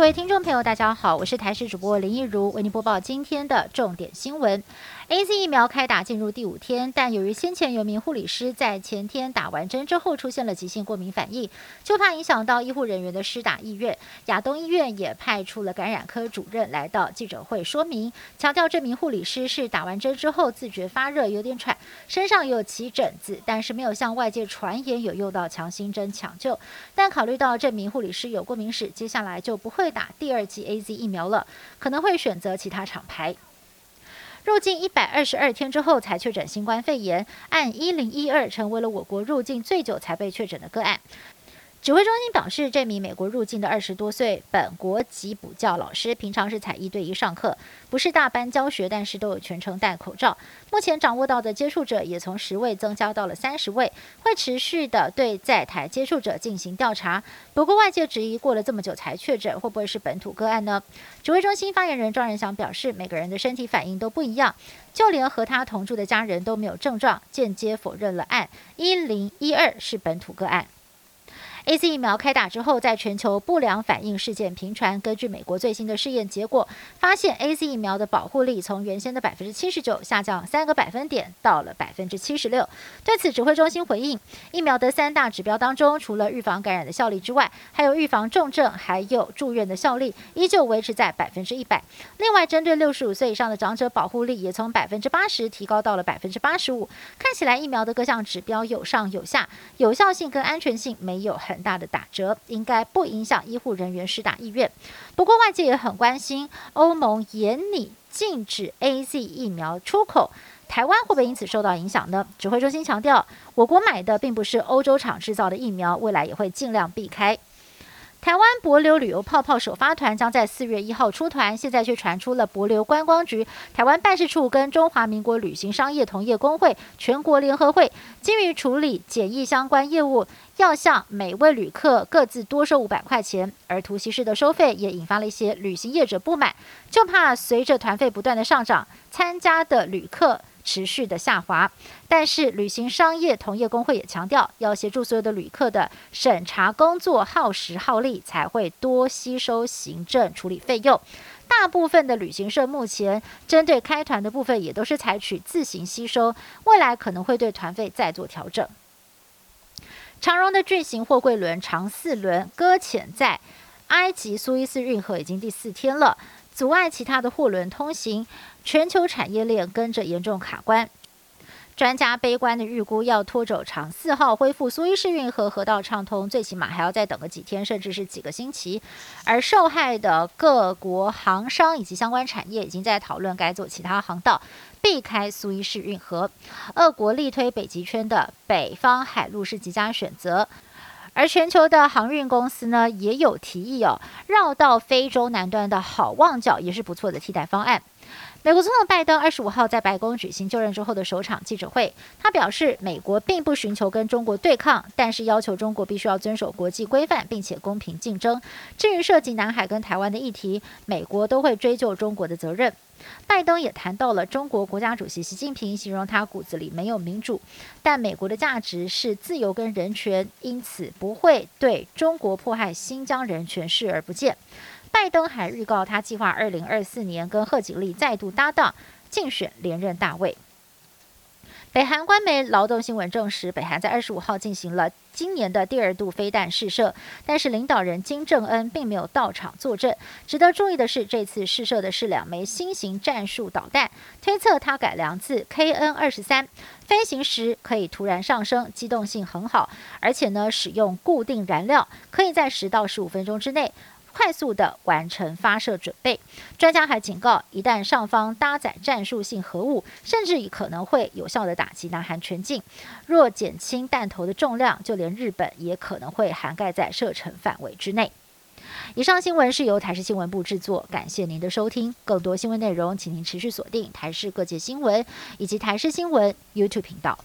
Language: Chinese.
各位听众朋友，大家好，我是台视主播林一如，为您播报今天的重点新闻。A Z 疫苗开打进入第五天，但由于先前有名护理师在前天打完针之后出现了急性过敏反应，就怕影响到医护人员的施打意愿。亚东医院也派出了感染科主任来到记者会说明，强调这名护理师是打完针之后自觉发热、有点喘，身上有起疹子，但是没有向外界传言有用到强心针抢救。但考虑到这名护理师有过敏史，接下来就不会打第二剂 A Z 疫苗了，可能会选择其他厂牌。入境一百二十二天之后才确诊新冠肺炎，按一零一二成为了我国入境最久才被确诊的个案。指挥中心表示，这名美国入境的二十多岁本国籍补教老师，平常是采一对一上课，不是大班教学，但是都有全程戴口罩。目前掌握到的接触者也从十位增加到了三十位，会持续的对在台接触者进行调查。不过外界质疑，过了这么久才确诊，会不会是本土个案呢？指挥中心发言人庄仁祥表示，每个人的身体反应都不一样，就连和他同住的家人都没有症状，间接否认了案一零一二是本土个案。A Z 疫苗开打之后，在全球不良反应事件频传。根据美国最新的试验结果，发现 A Z 疫苗的保护力从原先的百分之七十九下降三个百分点，到了百分之七十六。对此，指挥中心回应，疫苗的三大指标当中，除了预防感染的效力之外，还有预防重症，还有住院的效力，依旧维持在百分之一百。另外，针对六十五岁以上的长者，保护力也从百分之八十提高到了百分之八十五。看起来，疫苗的各项指标有上有下，有效性跟安全性没有很大的打折，应该不影响医护人员施打意愿。不过外界也很关心，欧盟严拟禁止 A Z 疫苗出口，台湾会不会因此受到影响呢？指挥中心强调，我国买的并不是欧洲厂制造的疫苗，未来也会尽量避开。台湾博流旅游泡泡首发团将在四月一号出团，现在却传出了博流观光局台湾办事处跟中华民国旅行商业同业工会全国联合会，基于处理检疫相关业务，要向每位旅客各自多收五百块钱，而突袭式的收费也引发了一些旅行业者不满，就怕随着团费不断的上涨，参加的旅客。持续的下滑，但是旅行商业同业工会也强调，要协助所有的旅客的审查工作耗时耗力，才会多吸收行政处理费用。大部分的旅行社目前针对开团的部分，也都是采取自行吸收，未来可能会对团费再做调整。长荣的巨型货柜轮长四轮搁浅在埃及苏伊士运河已经第四天了。阻碍其他的货轮通行，全球产业链跟着严重卡关。专家悲观的预估，要拖走长四号恢复苏伊士运河河道畅通，最起码还要再等个几天，甚至是几个星期。而受害的各国航商以及相关产业已经在讨论该做其他航道，避开苏伊士运河。俄国力推北极圈的北方海路是极佳选择。而全球的航运公司呢，也有提议哦，绕到非洲南端的好望角也是不错的替代方案。美国总统拜登二十五号在白宫举行就任之后的首场记者会，他表示，美国并不寻求跟中国对抗，但是要求中国必须要遵守国际规范，并且公平竞争。至于涉及南海跟台湾的议题，美国都会追究中国的责任。拜登也谈到了中国国家主席习近平，形容他骨子里没有民主，但美国的价值是自由跟人权，因此不会对中国迫害新疆人权视而不见。拜登还预告，他计划二零二四年跟贺锦丽再度搭档竞选连任大位。北韩官媒劳动新闻证实，北韩在二十五号进行了今年的第二度飞弹试射，但是领导人金正恩并没有到场作证。值得注意的是，这次试射的是两枚新型战术导弹，推测它改良自 KN 二十三，飞行时可以突然上升，机动性很好，而且呢使用固定燃料，可以在十到十五分钟之内。快速的完成发射准备。专家还警告，一旦上方搭载战术性核武，甚至可能会有效的打击南韩全境。若减轻弹头的重量，就连日本也可能会涵盖在射程范围之内。以上新闻是由台视新闻部制作，感谢您的收听。更多新闻内容，请您持续锁定台视各界新闻以及台视新闻 YouTube 频道。